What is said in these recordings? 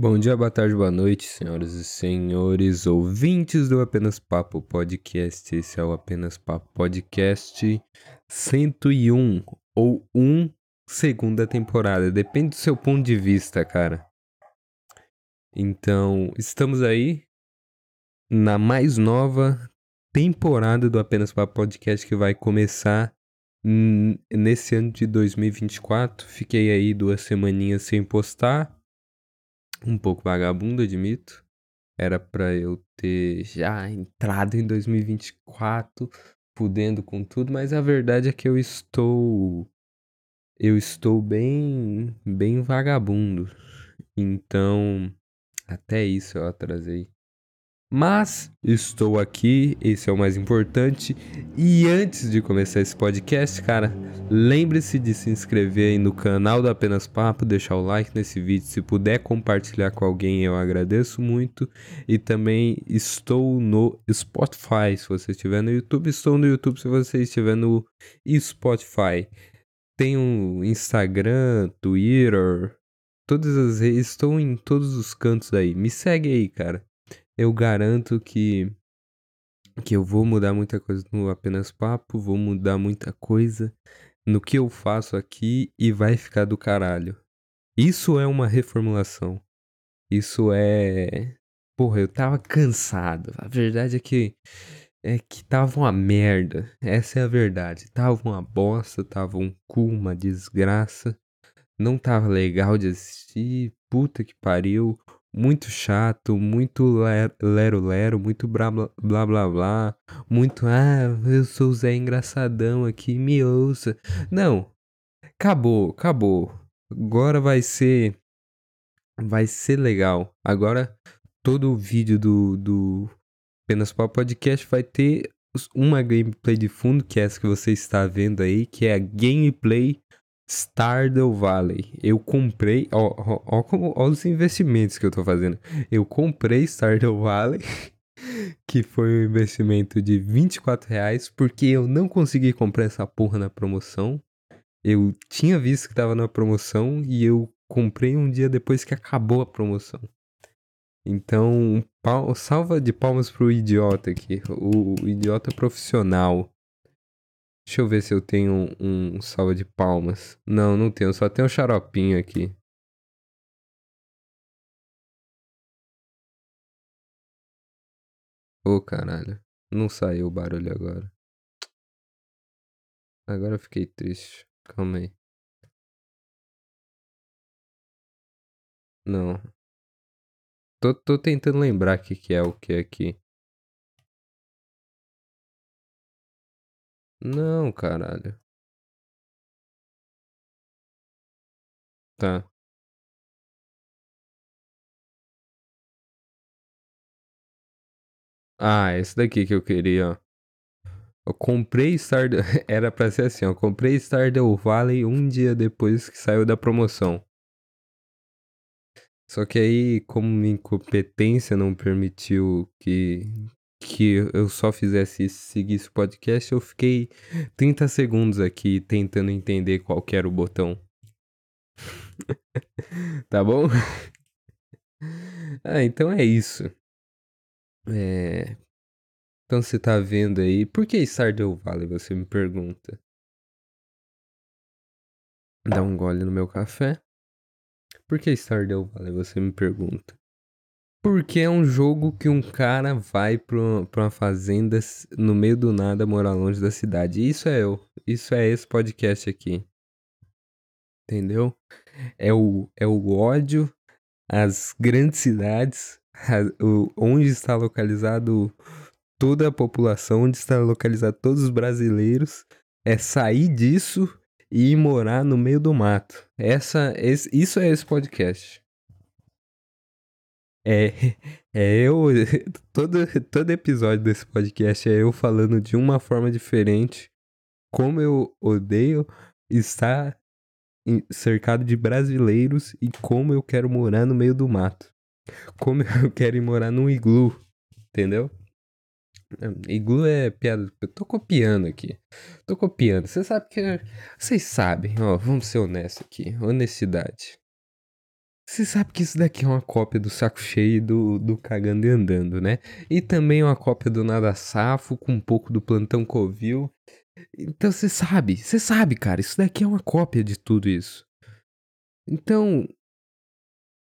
Bom dia, boa tarde, boa noite, senhoras e senhores, ouvintes do Apenas Papo Podcast. Esse é o Apenas Papo Podcast 101 ou 1 segunda temporada, depende do seu ponto de vista, cara. Então, estamos aí na mais nova temporada do Apenas Papo Podcast que vai começar nesse ano de 2024. Fiquei aí duas semaninhas sem postar um pouco vagabundo, admito. Era para eu ter já entrado em 2024, fudendo com tudo, mas a verdade é que eu estou eu estou bem bem vagabundo. Então, até isso eu atrasei. Mas estou aqui, esse é o mais importante. E antes de começar esse podcast, cara, lembre-se de se inscrever aí no canal do Apenas Papo, deixar o like nesse vídeo. Se puder compartilhar com alguém, eu agradeço muito. E também estou no Spotify. Se você estiver no YouTube, estou no YouTube. Se você estiver no Spotify, tenho Instagram, Twitter, todas as redes, estou em todos os cantos aí. Me segue aí, cara eu garanto que que eu vou mudar muita coisa no apenas papo, vou mudar muita coisa no que eu faço aqui e vai ficar do caralho. Isso é uma reformulação. Isso é, porra, eu tava cansado. A verdade é que é que tava uma merda. Essa é a verdade. Tava uma bosta, tava um cu, uma desgraça. Não tava legal de assistir. Puta que pariu muito chato, muito lero-lero, muito blá blá, blá blá muito ah, eu sou o Zé Engraçadão aqui, me ouça. Não, acabou, acabou. Agora vai ser, vai ser legal. Agora todo o vídeo do, do Apenas Pau Podcast vai ter uma gameplay de fundo, que é essa que você está vendo aí, que é a gameplay Stardew Valley. Eu comprei, ó, ó, ó, como, ó os investimentos que eu tô fazendo. Eu comprei Stardew Valley, que foi um investimento de 24 reais, porque eu não consegui comprar essa porra na promoção. Eu tinha visto que tava na promoção e eu comprei um dia depois que acabou a promoção. Então, salva de palmas pro idiota aqui, o, o idiota profissional Deixa eu ver se eu tenho um, um salva de palmas. Não, não tenho, só tem um xaropinho aqui. Ô oh, caralho, não saiu o barulho agora. Agora eu fiquei triste. Calma aí. Não. Tô, tô tentando lembrar o que, que é o que aqui. Não, caralho. Tá. Ah, esse daqui que eu queria, ó. Eu comprei Stardew... Era pra ser assim, ó. Comprei Stardew Valley um dia depois que saiu da promoção. Só que aí, como minha incompetência não permitiu que, que eu só fizesse isso, seguisse o podcast, eu fiquei 30 segundos aqui tentando entender qual era o botão. tá bom? ah, então é isso. É... Então você tá vendo aí. Por que Stardew Valley, você me pergunta? Dá um gole no meu café. Por que Stardew Valley, você me pergunta? Porque é um jogo que um cara vai pra uma, pra uma fazenda no meio do nada morar longe da cidade. Isso é eu. Isso é esse podcast aqui. Entendeu? É o, é o ódio às grandes cidades, a, o, onde está localizado toda a população, onde está localizado todos os brasileiros. É sair disso e ir morar no meio do mato. Essa, esse, isso é esse podcast. É, é eu. Todo, todo episódio desse podcast é eu falando de uma forma diferente como eu odeio estar cercado de brasileiros e como eu quero morar no meio do mato. Como eu quero ir morar num iglu, entendeu? Iglu é piada. Eu tô copiando aqui. Tô copiando. Você sabe que. Vocês sabem, ó. Vamos ser honestos aqui. Honestidade. Você sabe que isso daqui é uma cópia do saco cheio do, do cagando e andando, né? E também uma cópia do Nada Safo com um pouco do Plantão Covil. Então você sabe, você sabe, cara, isso daqui é uma cópia de tudo isso. Então,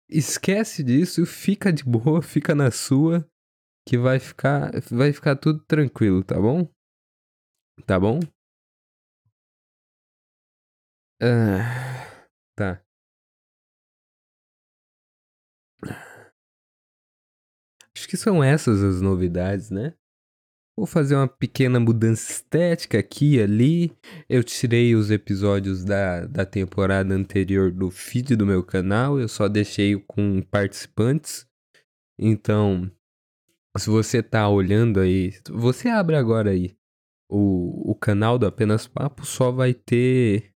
esquece disso, fica de boa, fica na sua, que vai ficar, vai ficar tudo tranquilo, tá bom? Tá bom? Ah, tá. Acho que são essas as novidades, né? Vou fazer uma pequena mudança estética aqui e ali. Eu tirei os episódios da, da temporada anterior do feed do meu canal. Eu só deixei com participantes. Então, se você tá olhando aí, você abre agora aí o, o canal do Apenas Papo, só vai ter.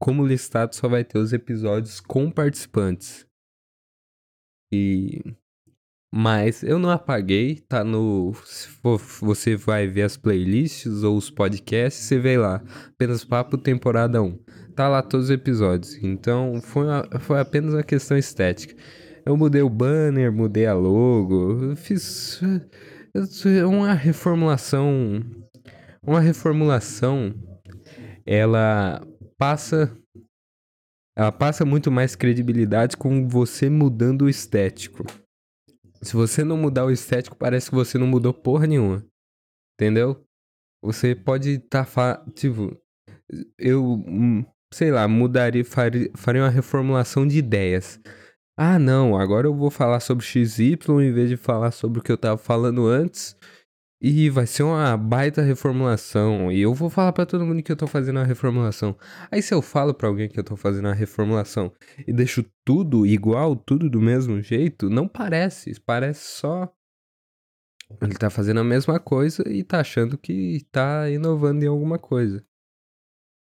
Como listado, só vai ter os episódios com participantes. E mas eu não apaguei, tá no. Se for, você vai ver as playlists ou os podcasts, você vê lá. Apenas Papo Temporada 1. Tá lá todos os episódios. Então foi, uma, foi apenas uma questão estética. Eu mudei o banner, mudei a logo, fiz uma reformulação. Uma reformulação. Ela passa. Ela passa muito mais credibilidade com você mudando o estético. Se você não mudar o estético, parece que você não mudou porra nenhuma. Entendeu? Você pode estar. Tá tipo, eu, hum, sei lá, mudaria, faria, faria uma reformulação de ideias. Ah, não, agora eu vou falar sobre XY em vez de falar sobre o que eu tava falando antes. E vai ser uma baita reformulação. E eu vou falar para todo mundo que eu tô fazendo a reformulação. Aí se eu falo para alguém que eu tô fazendo a reformulação e deixo tudo igual, tudo do mesmo jeito, não parece. Parece só. Ele tá fazendo a mesma coisa e tá achando que tá inovando em alguma coisa.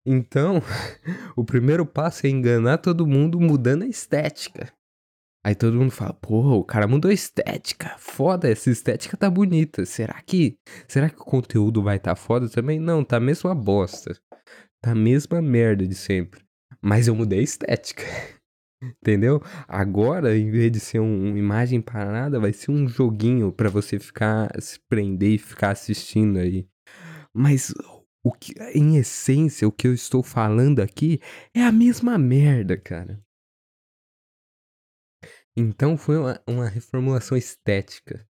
Então, o primeiro passo é enganar todo mundo mudando a estética. Aí todo mundo fala, porra, o cara mudou a estética. Foda, essa estética tá bonita. Será que. Será que o conteúdo vai tá foda também? Não, tá mesmo uma bosta. Tá a mesma merda de sempre. Mas eu mudei a estética. Entendeu? Agora, em vez de ser um, uma imagem parada, vai ser um joguinho para você ficar se prender e ficar assistindo aí. Mas o que, em essência, o que eu estou falando aqui é a mesma merda, cara. Então foi uma, uma reformulação estética.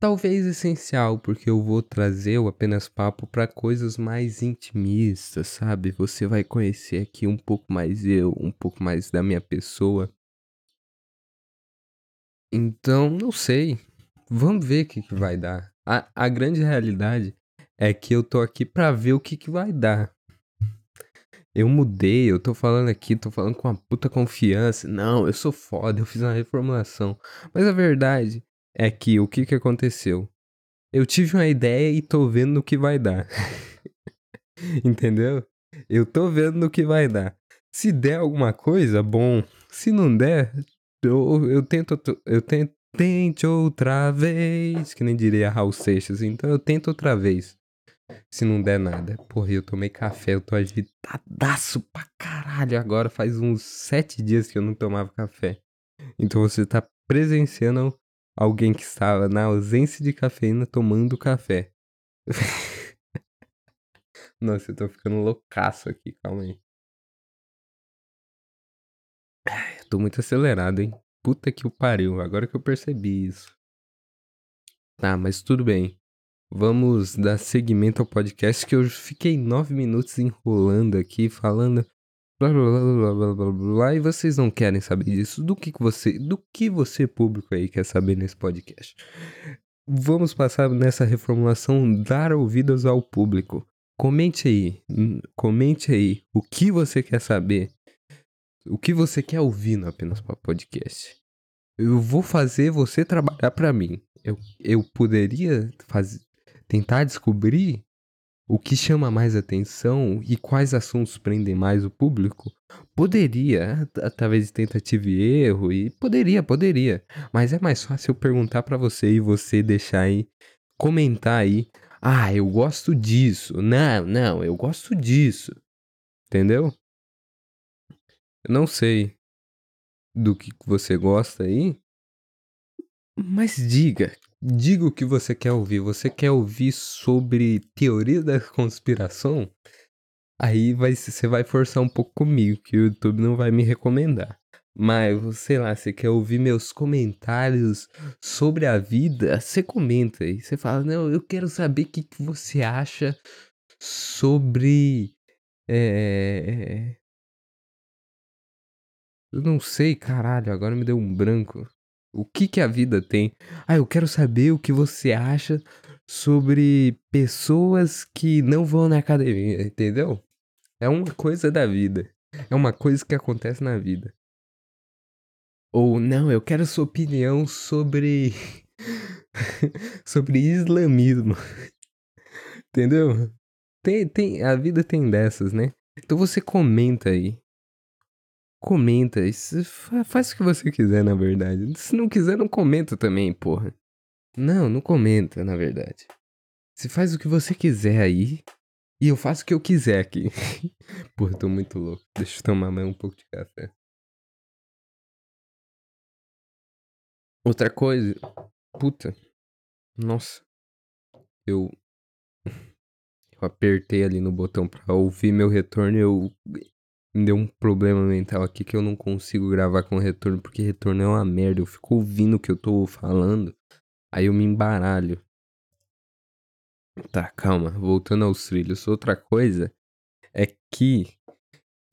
Talvez essencial, porque eu vou trazer o apenas papo para coisas mais intimistas, sabe? Você vai conhecer aqui um pouco mais eu, um pouco mais da minha pessoa. Então, não sei. Vamos ver o que, que vai dar. A, a grande realidade é que eu tô aqui para ver o que, que vai dar. Eu mudei, eu tô falando aqui, tô falando com uma puta confiança. Não, eu sou foda, eu fiz uma reformulação. Mas a verdade é que o que que aconteceu? Eu tive uma ideia e tô vendo no que vai dar. Entendeu? Eu tô vendo no que vai dar. Se der alguma coisa, bom. Se não der, eu, eu tento. Eu tento. Tente outra vez. Que nem diria Raul Seixas. Então eu tento outra vez se não der nada. Porra, eu tomei café, eu tô agitadaço pra caralho. Agora faz uns sete dias que eu não tomava café. Então você tá presenciando alguém que estava na ausência de cafeína tomando café. Nossa, eu tô ficando loucaço aqui, calma aí. Eu tô muito acelerado, hein? Puta que o pariu, agora que eu percebi isso. Tá, mas tudo bem. Vamos dar seguimento ao podcast que eu fiquei nove minutos enrolando aqui, falando blá blá blá blá blá blá, e vocês não querem saber disso. Do que, que você, do que você público aí quer saber nesse podcast? Vamos passar nessa reformulação dar ouvidos ao público. Comente aí, comente aí o que você quer saber, o que você quer ouvir no apenas para podcast. Eu vou fazer você trabalhar para mim. Eu, eu poderia fazer, tentar descobrir o que chama mais atenção e quais assuntos prendem mais o público, poderia, através de tentativa e erro, e poderia, poderia. Mas é mais fácil eu perguntar para você e você deixar aí, comentar aí. Ah, eu gosto disso. Não, não, eu gosto disso. Entendeu? Eu não sei. do que você gosta aí. Mas diga, diga o que você quer ouvir. Você quer ouvir sobre teoria da conspiração? Aí vai, você vai forçar um pouco comigo, que o YouTube não vai me recomendar. Mas, sei lá, você quer ouvir meus comentários sobre a vida? Você comenta aí. Você fala, não, eu quero saber o que, que você acha sobre. É... Eu não sei, caralho, agora me deu um branco. O que que a vida tem? Ah, eu quero saber o que você acha sobre pessoas que não vão na academia, entendeu? É uma coisa da vida. É uma coisa que acontece na vida. Ou não, eu quero sua opinião sobre sobre islamismo. Entendeu? Tem, tem, a vida tem dessas, né? Então você comenta aí. Comenta. Isso, faz o que você quiser, na verdade. Se não quiser, não comenta também, porra. Não, não comenta, na verdade. Você faz o que você quiser aí. E eu faço o que eu quiser aqui. porra, tô muito louco. Deixa eu tomar mais um pouco de café. Outra coisa. Puta. Nossa. Eu. Eu apertei ali no botão pra ouvir meu retorno e eu. Me deu um problema mental aqui que eu não consigo gravar com retorno, porque retorno é uma merda. Eu fico ouvindo o que eu tô falando, aí eu me embaralho. Tá, calma. Voltando aos trilhos. Outra coisa é que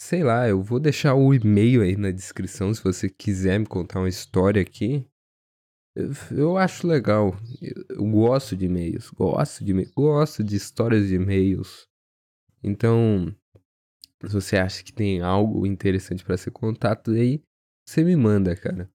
sei lá, eu vou deixar o e-mail aí na descrição se você quiser me contar uma história aqui. Eu acho legal. Eu gosto de e-mails. Gosto de gosto de histórias de e-mails. Então, se você acha que tem algo interessante para ser contato aí, você me manda, cara.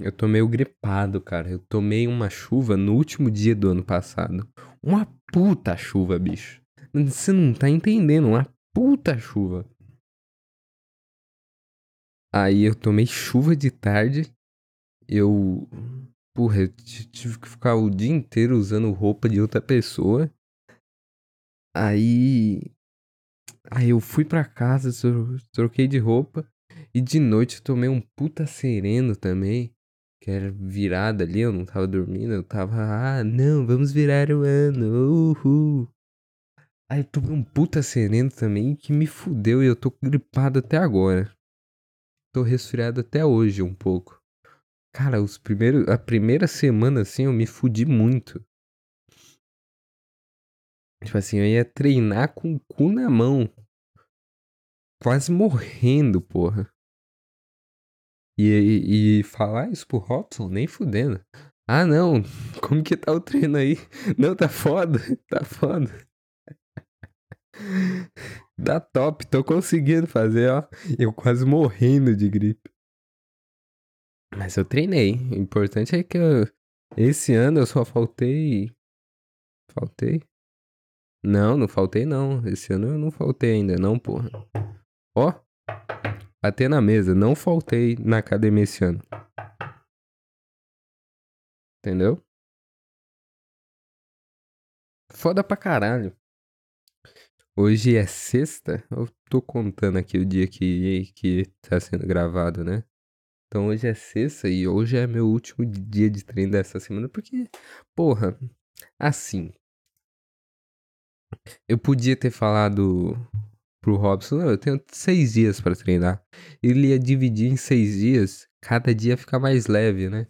Eu tô meio gripado, cara. Eu tomei uma chuva no último dia do ano passado. Uma puta chuva, bicho. Você não tá entendendo, uma puta chuva. Aí eu tomei chuva de tarde eu. Porra, eu tive que ficar o dia inteiro usando roupa de outra pessoa. Aí. Aí eu fui pra casa, troquei de roupa. E de noite eu tomei um puta sereno também. Que era virada ali, eu não tava dormindo, eu tava. Ah, não, vamos virar o ano. Uhul. Aí eu tomei um puta sereno também que me fudeu e eu tô gripado até agora. Tô resfriado até hoje um pouco. Cara, os primeiros, a primeira semana, assim, eu me fudi muito. Tipo assim, eu ia treinar com o cu na mão. Quase morrendo, porra. E, e, e falar isso pro Robson, nem fudendo. Ah, não, como que tá o treino aí? Não, tá foda, tá foda. Dá top, tô conseguindo fazer, ó. Eu quase morrendo de gripe. Mas eu treinei. O importante é que eu, esse ano eu só faltei. Faltei? Não, não faltei não. Esse ano eu não faltei ainda, não, porra. Ó, bater na mesa. Não faltei na academia esse ano. Entendeu? Foda pra caralho. Hoje é sexta. Eu tô contando aqui o dia que, que tá sendo gravado, né? Então hoje é sexta e hoje é meu último dia de treino dessa semana, porque, porra, assim. Eu podia ter falado pro Robson, eu tenho seis dias para treinar. Ele ia dividir em seis dias, cada dia ficar mais leve, né?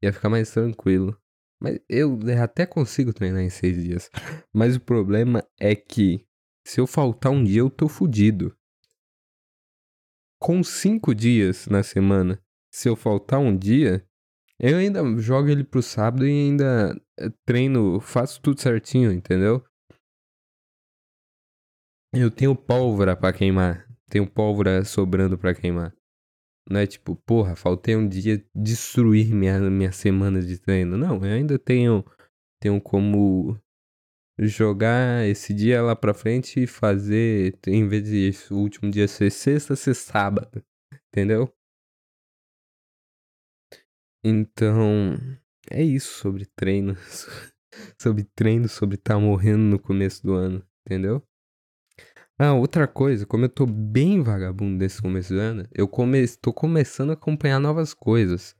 Ia ficar mais tranquilo. Mas eu até consigo treinar em seis dias. Mas o problema é que se eu faltar um dia, eu tô fudido. Com cinco dias na semana, se eu faltar um dia, eu ainda jogo ele pro sábado e ainda eh, treino, faço tudo certinho, entendeu? Eu tenho pólvora para queimar. Tenho pólvora sobrando para queimar. Não é tipo, porra, faltei um dia destruir minha, minha semana de treino. Não, eu ainda tenho, tenho como jogar esse dia lá pra frente e fazer, em vez de o último dia ser sexta, ser sábado. Entendeu? Então, é isso sobre treino. sobre treino, sobre estar tá morrendo no começo do ano, entendeu? Ah, outra coisa, como eu tô bem vagabundo nesse começo do ano, eu come... tô começando a acompanhar novas coisas.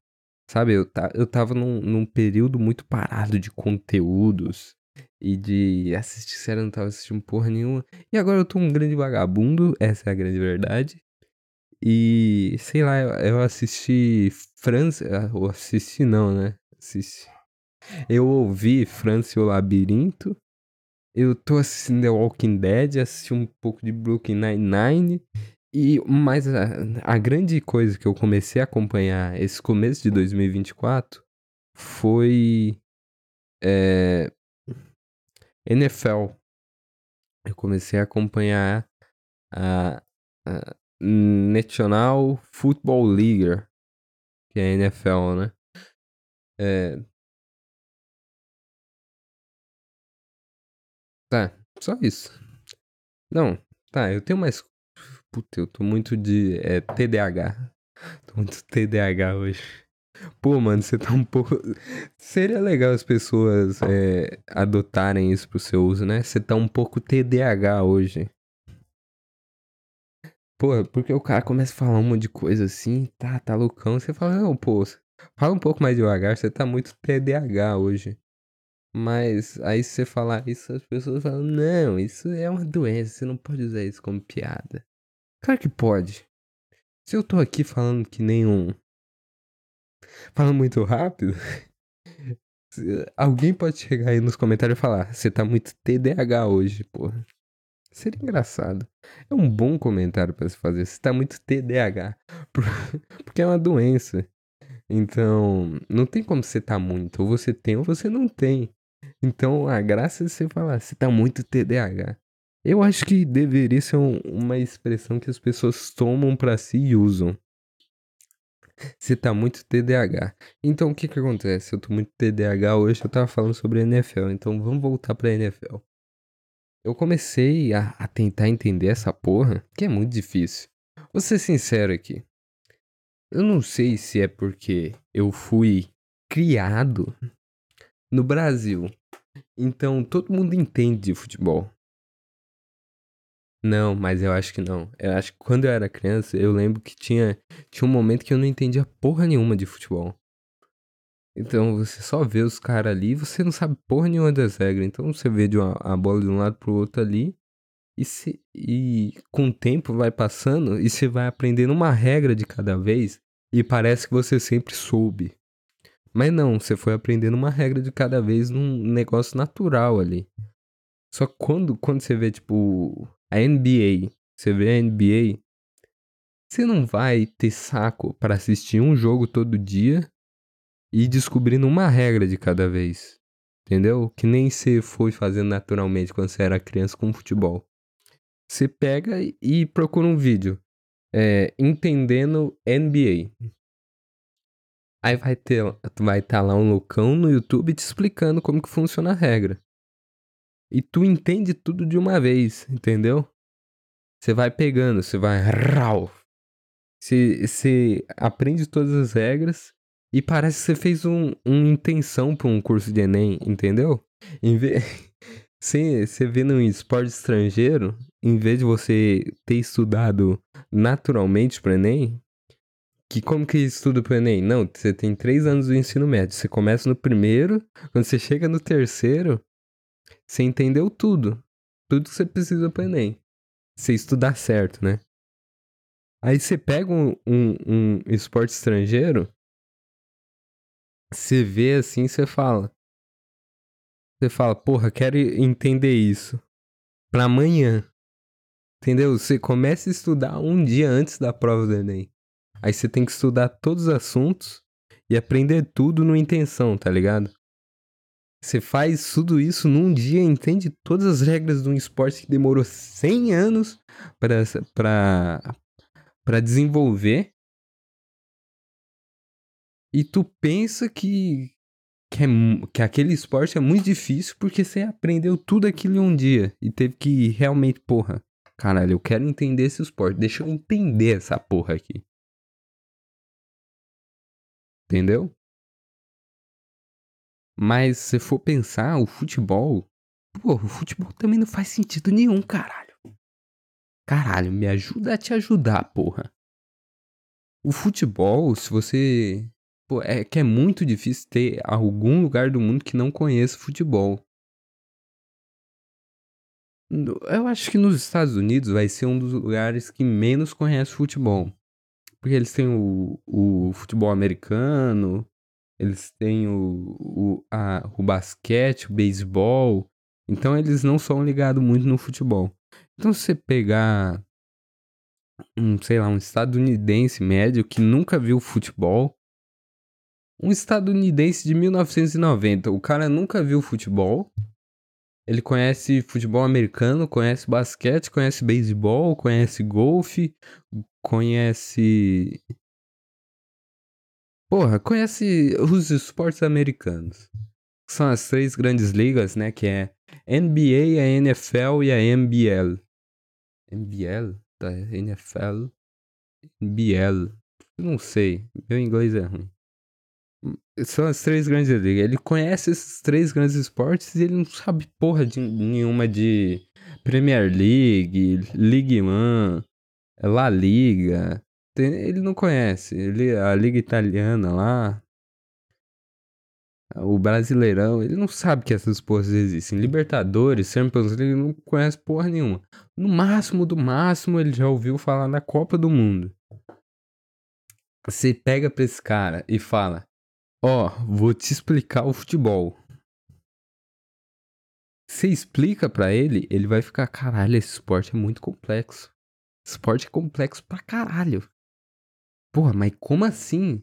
Sabe, eu, ta... eu tava num, num período muito parado de conteúdos e de assistir série, eu não tava assistindo porra nenhuma. E agora eu tô um grande vagabundo, essa é a grande verdade. E, sei lá, eu, eu assisti França, ah, ou assisti não, né? Assisti. Eu ouvi França e o Labirinto. Eu tô assistindo The Walking Dead, assisti um pouco de Brooklyn Nine-Nine. E, mas a, a grande coisa que eu comecei a acompanhar esse começo de 2024 foi é, NFL. Eu comecei a acompanhar a, a National Football League, que é a NFL, né? É... Tá, só isso. Não, tá, eu tenho mais. Puta, eu tô muito de é, TDAH. Tô muito TDAH hoje. Pô, mano, você tá um pouco. Seria legal as pessoas é, adotarem isso pro seu uso, né? Você tá um pouco TDAH hoje. Pô, porque o cara começa a falar um monte de coisa assim, tá, tá loucão. Você fala, não, pô, fala um pouco mais devagar, você tá muito TDAH hoje. Mas aí se você falar isso, as pessoas falam, não, isso é uma doença, você não pode usar isso como piada. Claro que pode. Se eu tô aqui falando que nem um falando muito rápido, alguém pode chegar aí nos comentários e falar: você tá muito TDAH hoje, porra. Seria engraçado. É um bom comentário para se fazer. Você tá muito TDAH. Porque é uma doença. Então, não tem como você tá muito. Ou você tem ou você não tem. Então, a graça é você falar: você tá muito TDAH. Eu acho que deveria ser um, uma expressão que as pessoas tomam para si e usam. Você tá muito TDAH. Então o que que acontece? Eu tô muito TDAH hoje, eu tava falando sobre NFL, então vamos voltar pra NFL. Eu comecei a, a tentar entender essa porra, que é muito difícil. Vou ser sincero aqui. Eu não sei se é porque eu fui criado no Brasil. Então todo mundo entende de futebol. Não, mas eu acho que não. Eu acho que quando eu era criança, eu lembro que tinha, tinha um momento que eu não entendia porra nenhuma de futebol. Então você só vê os caras ali você não sabe porra nenhuma das regras. Então você vê de uma, a bola de um lado pro outro ali. E, se, e com o tempo vai passando e você vai aprendendo uma regra de cada vez. E parece que você sempre soube. Mas não, você foi aprendendo uma regra de cada vez num negócio natural ali. Só quando, quando você vê, tipo, a NBA, você vê a NBA, você não vai ter saco para assistir um jogo todo dia e descobrindo uma regra de cada vez. Entendeu? Que nem você foi fazendo naturalmente quando você era criança com futebol. Você pega e procura um vídeo. É, entendendo NBA. Aí vai ter, vai estar tá lá um loucão no YouTube te explicando como que funciona a regra. E tu entende tudo de uma vez, entendeu? Você vai pegando, você vai. Você, você aprende todas as regras e parece que você fez um, uma intenção para um curso de Enem, entendeu? Em vez. Você, você vê num esporte estrangeiro, em vez de você ter estudado naturalmente para Enem, que como que estuda pro Enem? Não, você tem três anos do ensino médio. Você começa no primeiro, quando você chega no terceiro, você entendeu tudo. Tudo que você precisa pro Enem. Você estudar certo, né? Aí você pega um, um, um esporte estrangeiro, você vê assim, você fala. Você fala, porra, quero entender isso. Pra amanhã. Entendeu? Você começa a estudar um dia antes da prova do Enem. Aí você tem que estudar todos os assuntos e aprender tudo no intenção, tá ligado? Você faz tudo isso num dia, entende todas as regras de um esporte que demorou 100 anos para desenvolver. E tu pensa que, que, é, que aquele esporte é muito difícil porque você aprendeu tudo aquilo em um dia. E teve que realmente, porra, caralho, eu quero entender esse esporte. Deixa eu entender essa porra aqui. Entendeu? Mas se for pensar, o futebol. Pô, o futebol também não faz sentido nenhum, caralho. Caralho, me ajuda a te ajudar, porra. O futebol, se você. Pô, é que é muito difícil ter algum lugar do mundo que não conheça futebol. Eu acho que nos Estados Unidos vai ser um dos lugares que menos conhece futebol. Porque eles têm o, o futebol americano, eles têm o, o, a, o basquete, o beisebol. Então eles não são ligados muito no futebol. Então se você pegar um, sei lá, um estadunidense médio que nunca viu futebol, um estadunidense de 1990, o cara nunca viu futebol, ele conhece futebol americano, conhece basquete, conhece beisebol, conhece golfe, conhece. Porra, conhece os esportes americanos. São as três grandes ligas, né? Que é NBA, a NFL e a MBL. MBL? Da NFL? MBL. Não sei. Meu inglês é ruim. São as três grandes ligas. Ele conhece esses três grandes esportes e ele não sabe porra de nenhuma de Premier League, League One, La Liga. Ele não conhece. Ele, a Liga Italiana lá. O Brasileirão, ele não sabe que essas porras existem. Libertadores, Champions League, ele não conhece porra nenhuma. No máximo do máximo, ele já ouviu falar da Copa do Mundo. Você pega pra esse cara e fala: Ó, oh, vou te explicar o futebol. Você explica para ele, ele vai ficar, caralho, esse esporte é muito complexo. Esporte complexo pra caralho. Porra, mas como assim?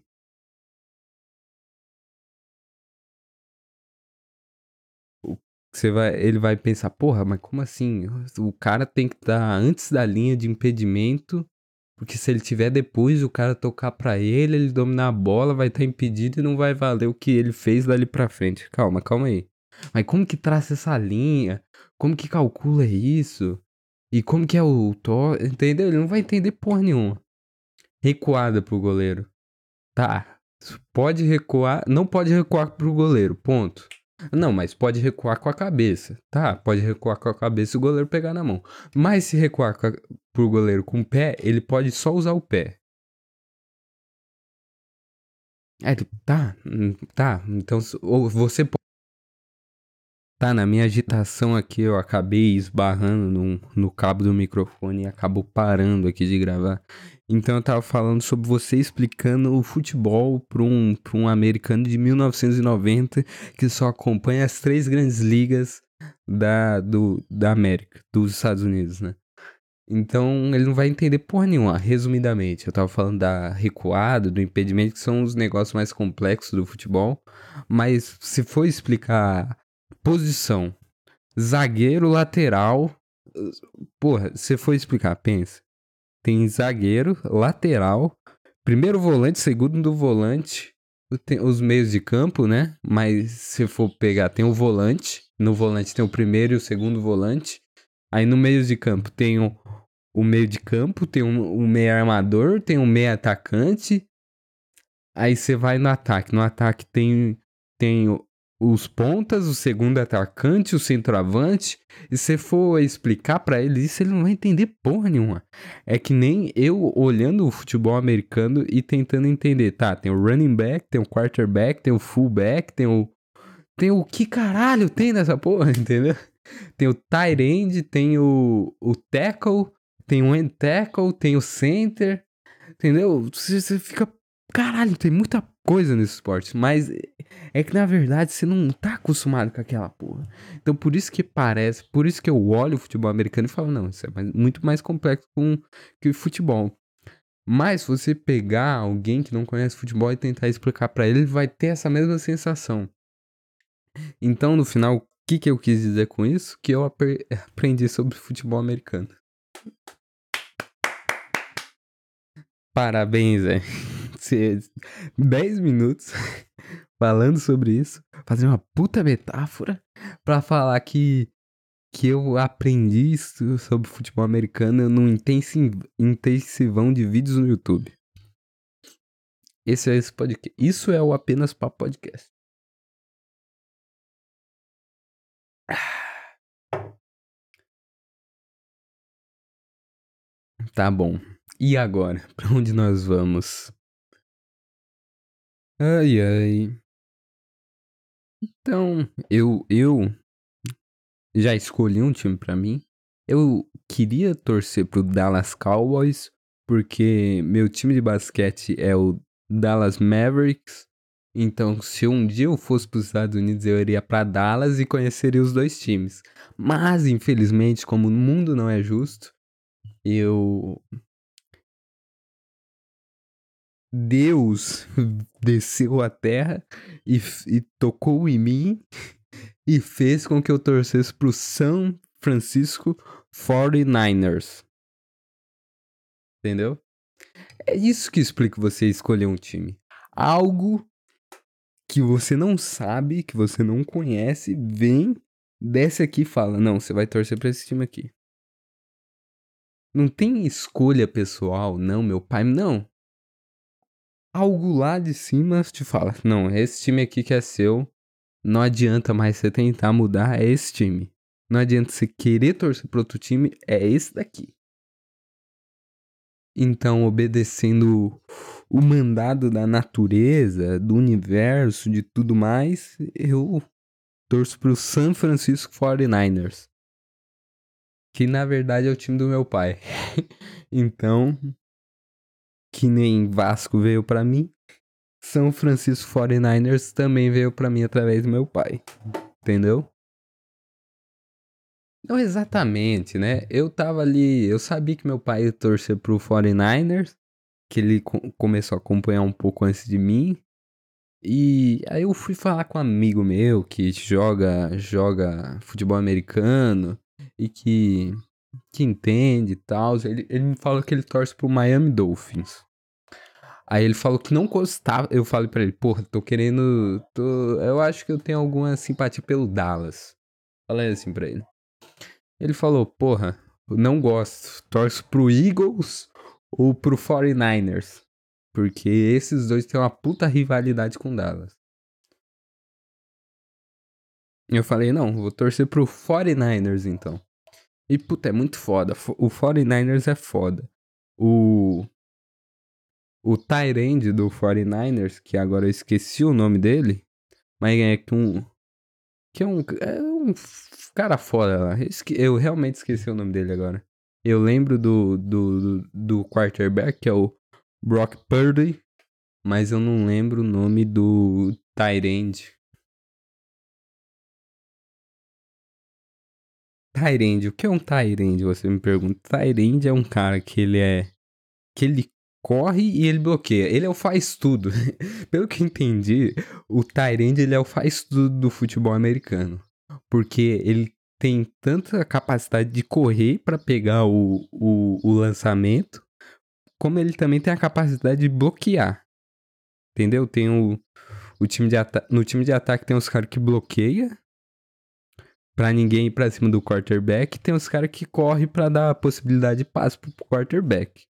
Você vai, ele vai pensar, porra, mas como assim? O cara tem que estar antes da linha de impedimento porque se ele tiver depois o cara tocar para ele, ele dominar a bola, vai estar tá impedido e não vai valer o que ele fez dali pra frente. Calma, calma aí. Mas como que traça essa linha? Como que calcula isso? E como que é o to, entendeu? Ele não vai entender porra nenhuma. Recuada pro goleiro. Tá. Pode recuar, não pode recuar pro goleiro, ponto. Não, mas pode recuar com a cabeça. Tá, pode recuar com a cabeça e o goleiro pegar na mão. Mas se recuar a, pro goleiro com o pé, ele pode só usar o pé. É, tá, hum, tá. Então, você pode. Tá, na minha agitação aqui, eu acabei esbarrando no, no cabo do microfone e acabou parando aqui de gravar. Então eu tava falando sobre você explicando o futebol para um, pra um americano de 1990 que só acompanha as três grandes ligas da, do, da América, dos Estados Unidos, né? Então ele não vai entender porra nenhuma, resumidamente. Eu tava falando da recuada, do impedimento, que são os negócios mais complexos do futebol. Mas se for explicar posição, zagueiro, lateral. Porra, se for explicar, pensa tem zagueiro, lateral, primeiro volante, segundo volante, os meios de campo, né? Mas se for pegar, tem o volante. No volante tem o primeiro e o segundo volante. Aí no meio de campo tem o, o meio de campo, tem um, um meio armador, tem um meio atacante. Aí você vai no ataque. No ataque tem, tem os pontas, o segundo atacante, o centroavante, e se for explicar para ele isso, ele não vai entender porra nenhuma. É que nem eu olhando o futebol americano e tentando entender, tá, tem o running back, tem o quarterback, tem o fullback, tem o tem o que caralho tem nessa porra, entendeu? Tem o tight end, tem o, o tackle, tem o end tackle, tem o center, entendeu? Você, você fica, caralho, tem muita coisa nesse esporte, mas é que na verdade você não tá acostumado com aquela porra. Então por isso que parece, por isso que eu olho o futebol americano e falo, não, isso é mais, muito mais complexo com, que o futebol. Mas se você pegar alguém que não conhece futebol e tentar explicar para ele, ele vai ter essa mesma sensação. Então no final, o que, que eu quis dizer com isso? Que eu aprendi sobre futebol americano. Parabéns, velho 10 minutos falando sobre isso, fazer uma puta metáfora para falar que que eu aprendi isso sobre futebol americano num intensivão de vídeos no YouTube. Esse é esse podcast. Isso é o apenas para podcast. Tá bom. E agora? Pra onde nós vamos? Ai, ai. Então, eu, eu já escolhi um time pra mim. Eu queria torcer pro Dallas Cowboys, porque meu time de basquete é o Dallas Mavericks. Então, se um dia eu fosse para os Estados Unidos, eu iria para Dallas e conheceria os dois times. Mas, infelizmente, como o mundo não é justo, eu. Deus desceu à terra e, e tocou em mim e fez com que eu torcesse pro São Francisco 49ers. Entendeu? É isso que explica você escolher um time. Algo que você não sabe, que você não conhece, vem, desce aqui e fala: Não, você vai torcer pra esse time aqui. Não tem escolha pessoal, não, meu pai, não. Algo lá de cima te fala: Não, esse time aqui que é seu, não adianta mais você tentar mudar, é esse time. Não adianta você querer torcer para outro time, é esse daqui. Então, obedecendo o mandado da natureza, do universo, de tudo mais, eu torço pro San Francisco 49ers. Que na verdade é o time do meu pai. então, que nem Vasco veio para mim, São Francisco 49ers também veio para mim através do meu pai. Entendeu? Não exatamente, né? Eu tava ali, eu sabia que meu pai ia torcer pro 49ers, que ele co começou a acompanhar um pouco antes de mim. E aí eu fui falar com um amigo meu que joga joga futebol americano e que que entende e tal. Ele, ele me falou que ele torce pro Miami Dolphins. Aí ele falou que não gostava. Eu falei para ele, porra, tô querendo. Tô, eu acho que eu tenho alguma simpatia pelo Dallas. Falei assim pra ele. Ele falou, porra, não gosto. Torço pro Eagles ou pro 49ers. Porque esses dois têm uma puta rivalidade com Dallas. Eu falei, não, vou torcer pro 49ers então. E puta, é muito foda. O 49ers é foda. O. O Tyrande do 49ers, que agora eu esqueci o nome dele, mas é que um. Que é um. É um cara foda lá. Eu realmente esqueci o nome dele agora. Eu lembro do, do, do, do quarterback, que é o Brock Purdy, mas eu não lembro o nome do Tyrande. Tyrande, o que é um Tyrande? Você me pergunta. Tyrande é um cara que ele é. que ele corre e ele bloqueia. Ele é o faz tudo. Pelo que entendi, o Tyrande ele é o faz tudo do futebol americano porque ele tem tanta capacidade de correr para pegar o, o, o, lançamento, como ele também tem a capacidade de bloquear. Entendeu? Tem o, o time de no time de ataque tem os caras que bloqueia para ninguém ir para cima do quarterback, tem os caras que corre para dar a possibilidade de passe pro quarterback.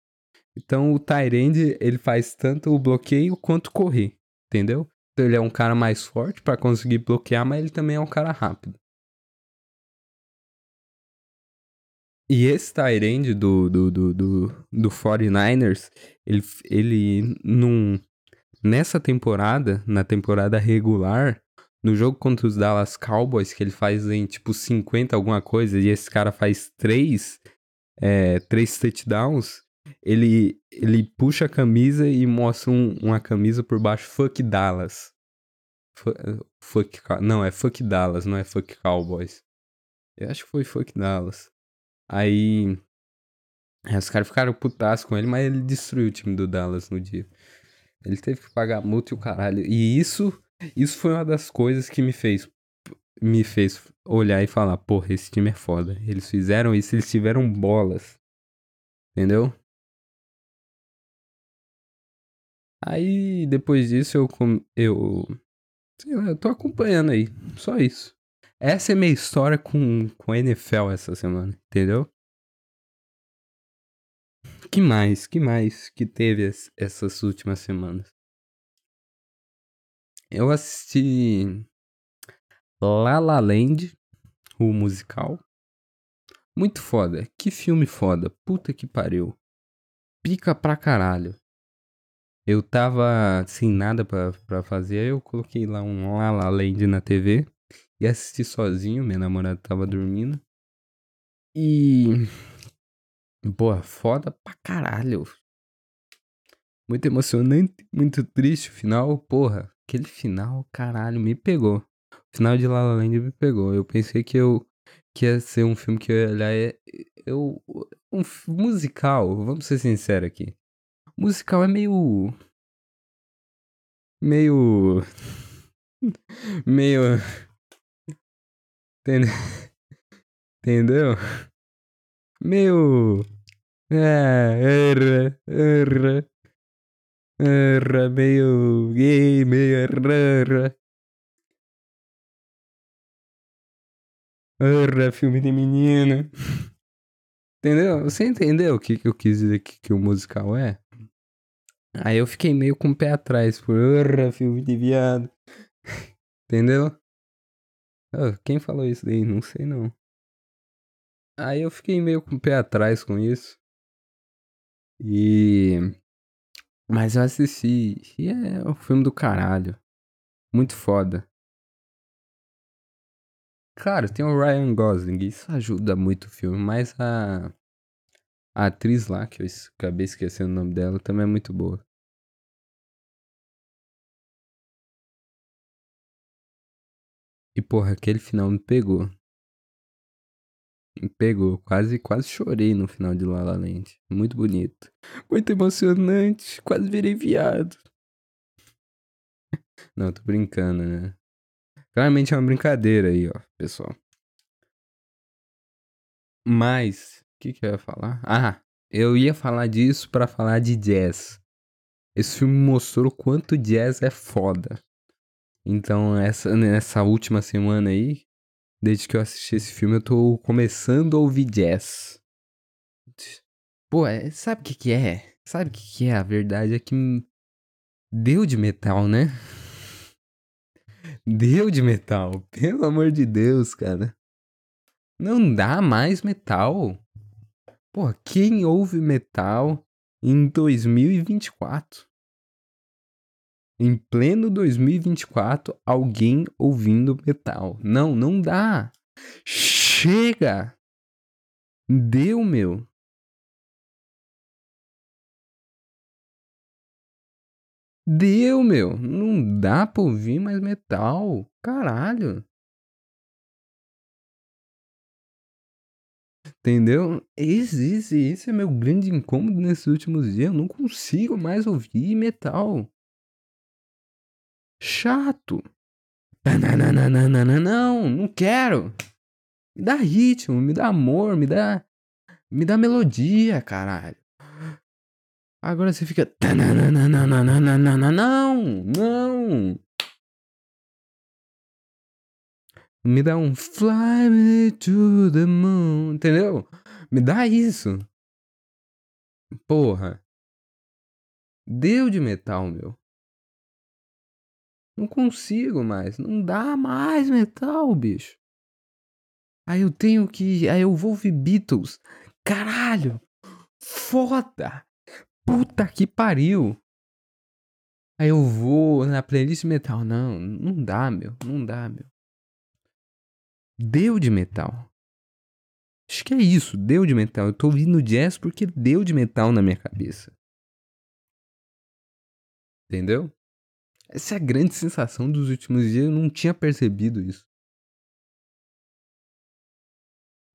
Então o Tyrande, ele faz tanto o bloqueio quanto correr, entendeu? Então ele é um cara mais forte para conseguir bloquear, mas ele também é um cara rápido. E esse Tyrande do, do, do, do, do 49ers, ele, ele num, nessa temporada, na temporada regular, no jogo contra os Dallas Cowboys, que ele faz em tipo 50 alguma coisa, e esse cara faz três, é, três touchdowns, ele, ele puxa a camisa e mostra um, uma camisa por baixo, fuck Dallas. Fuck, não, é fuck Dallas, não é fuck Cowboys. Eu acho que foi fuck Dallas. Aí, os caras ficaram putas com ele, mas ele destruiu o time do Dallas no dia. Ele teve que pagar multa e o caralho. E isso, isso foi uma das coisas que me fez me fez olhar e falar, porra, esse time é foda. Eles fizeram isso, eles tiveram bolas. Entendeu? Aí, depois disso, eu, eu. Sei lá, eu tô acompanhando aí. Só isso. Essa é minha história com, com a NFL essa semana, entendeu? Que mais? Que mais que teve essas últimas semanas? Eu assisti La La Land, o musical. Muito foda. Que filme foda. Puta que pariu. pica pra caralho. Eu tava sem nada pra, pra fazer, aí eu coloquei lá um La La Land na TV e assisti sozinho, minha namorada tava dormindo. E. Pô, foda pra caralho. Muito emocionante, muito triste o final, porra. Aquele final, caralho, me pegou. O final de La La Land me pegou. Eu pensei que eu que ia ser um filme que eu ia olhar. É, eu, um musical, vamos ser sinceros aqui. Musical é meio. Meio. Meio. Entendeu? Meio. É, erra, erra. Erra, meio gay, meio erra. Erra, filme de menina. Entendeu? Você entendeu o que, que eu quis dizer que, que o musical é? Aí eu fiquei meio com o pé atrás, por urra, filme de viado. Entendeu? Oh, quem falou isso daí? Não sei não. Aí eu fiquei meio com o pé atrás com isso. E. Mas eu assisti. E é o filme do caralho. Muito foda. Claro, tem o Ryan Gosling, isso ajuda muito o filme, mas a. A atriz lá, que eu acabei esquecendo o nome dela, também é muito boa. E porra, aquele final me pegou. Pegou. Quase, quase chorei no final de La La Land. Muito bonito. Muito emocionante. Quase virei viado. Não, tô brincando, né? Claramente é uma brincadeira aí, ó, pessoal. Mas, o que, que eu ia falar? Ah, eu ia falar disso para falar de jazz. Esse filme mostrou quanto jazz é foda. Então, essa, nessa última semana aí, desde que eu assisti esse filme, eu tô começando a ouvir jazz. Pô, é, sabe o que que é? Sabe o que que é? A verdade é que deu de metal, né? Deu de metal. Pelo amor de Deus, cara. Não dá mais metal. Porra, quem ouve metal em 2024? Em pleno 2024, alguém ouvindo metal. Não, não dá. Chega! Deu, meu. Deu, meu. Não dá pra ouvir mais metal. Caralho. Entendeu? Esse, esse, esse é meu grande incômodo nesses últimos dias. Eu não consigo mais ouvir metal. Chato. Não, não quero. Me dá ritmo, me dá amor, me dá. Me dá melodia, caralho. Agora você fica. Não, não. Me dá um fly me to the moon, entendeu? Me dá isso. Porra. Deu de metal, meu. Não consigo mais. Não dá mais metal, bicho. Aí eu tenho que. Aí eu vou ouvir Beatles. Caralho! Foda! Puta que pariu! Aí eu vou na playlist metal. Não, não dá, meu. Não dá, meu. Deu de metal. Acho que é isso, deu de metal. Eu tô ouvindo jazz porque deu de metal na minha cabeça. Entendeu? Essa é a grande sensação dos últimos dias. Eu não tinha percebido isso.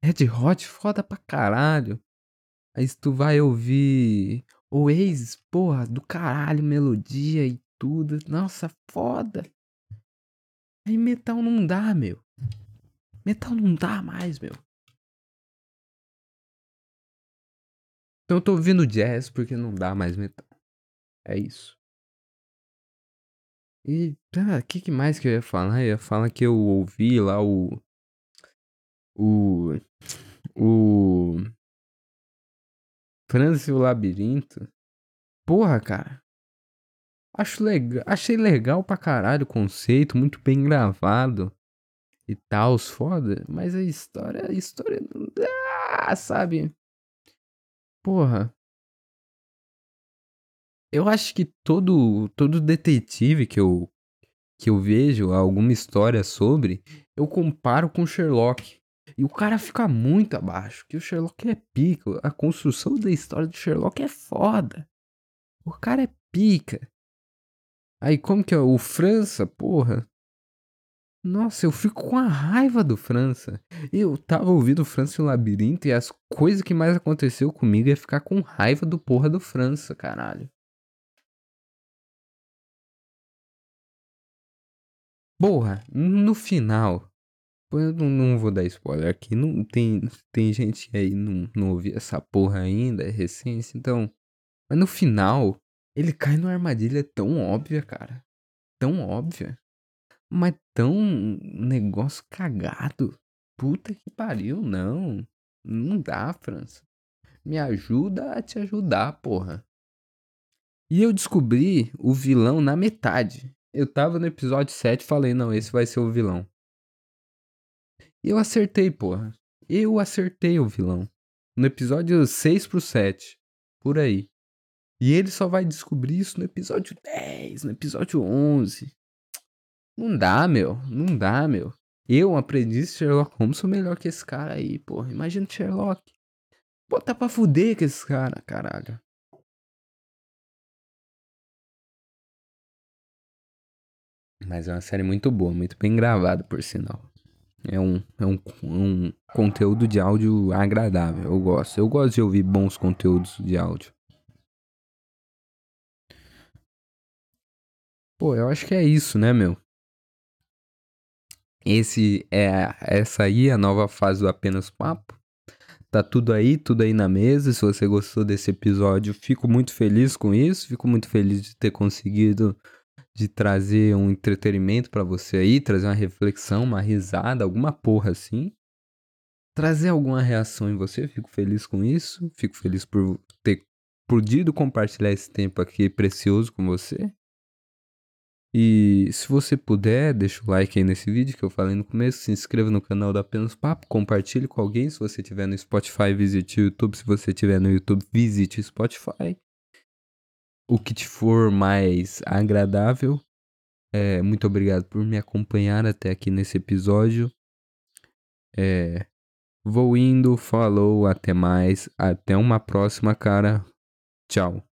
Red Hot, foda pra caralho. Aí tu vai ouvir Oasis, porra, do caralho, melodia e tudo. Nossa, foda. Aí metal não dá, meu. Metal não dá mais, meu. Então eu tô ouvindo jazz porque não dá mais metal. É isso. E, o ah, que, que mais que eu ia falar? Eu ia falar que eu ouvi lá o. O. O. Francis o Labirinto. Porra, cara. Acho legal, achei legal pra caralho o conceito, muito bem gravado e tal, foda, mas a história, a história não dá, sabe? Porra. Eu acho que todo, todo detetive que eu, que eu vejo alguma história sobre, eu comparo com Sherlock. E o cara fica muito abaixo, que o Sherlock é pica. A construção da história do Sherlock é foda. O cara é pica. Aí como que é? O França, porra. Nossa, eu fico com a raiva do França. Eu tava ouvindo o França e o Labirinto e as coisas que mais aconteceu comigo é ficar com raiva do porra do França, caralho. Porra, no final. Eu não, não vou dar spoiler aqui. Não tem, tem gente aí não, não ouviu essa porra ainda, é recente, então. Mas no final, ele cai numa armadilha tão óbvia, cara. Tão óbvia. Mas tão negócio cagado. Puta que pariu, não. Não dá, França. Me ajuda a te ajudar, porra. E eu descobri o vilão na metade. Eu tava no episódio 7 e falei, não, esse vai ser o vilão. E eu acertei, porra. Eu acertei o vilão. No episódio 6 pro 7. Por aí. E ele só vai descobrir isso no episódio 10, no episódio 11. Não dá, meu. Não dá, meu. Eu, um aprendiz de Sherlock Holmes, sou melhor que esse cara aí, porra. Imagina Sherlock. Pô, tá pra fuder com esse cara, caralho. Mas é uma série muito boa, muito bem gravada, por sinal. É um, é um, um conteúdo de áudio agradável. Eu gosto. Eu gosto de ouvir bons conteúdos de áudio. Pô, eu acho que é isso, né, meu? Esse é essa aí é a nova fase do apenas papo. Tá tudo aí, tudo aí na mesa. Se você gostou desse episódio, fico muito feliz com isso. Fico muito feliz de ter conseguido de trazer um entretenimento para você aí, trazer uma reflexão, uma risada, alguma porra assim. Trazer alguma reação em você, fico feliz com isso. Fico feliz por ter podido compartilhar esse tempo aqui precioso com você. E se você puder, deixa o like aí nesse vídeo que eu falei no começo, se inscreva no canal da Apenas Papo, compartilhe com alguém, se você estiver no Spotify, visite o YouTube, se você estiver no YouTube, visite o Spotify. O que te for mais agradável. É, muito obrigado por me acompanhar até aqui nesse episódio. É, vou indo, falou, até mais, até uma próxima, cara. Tchau.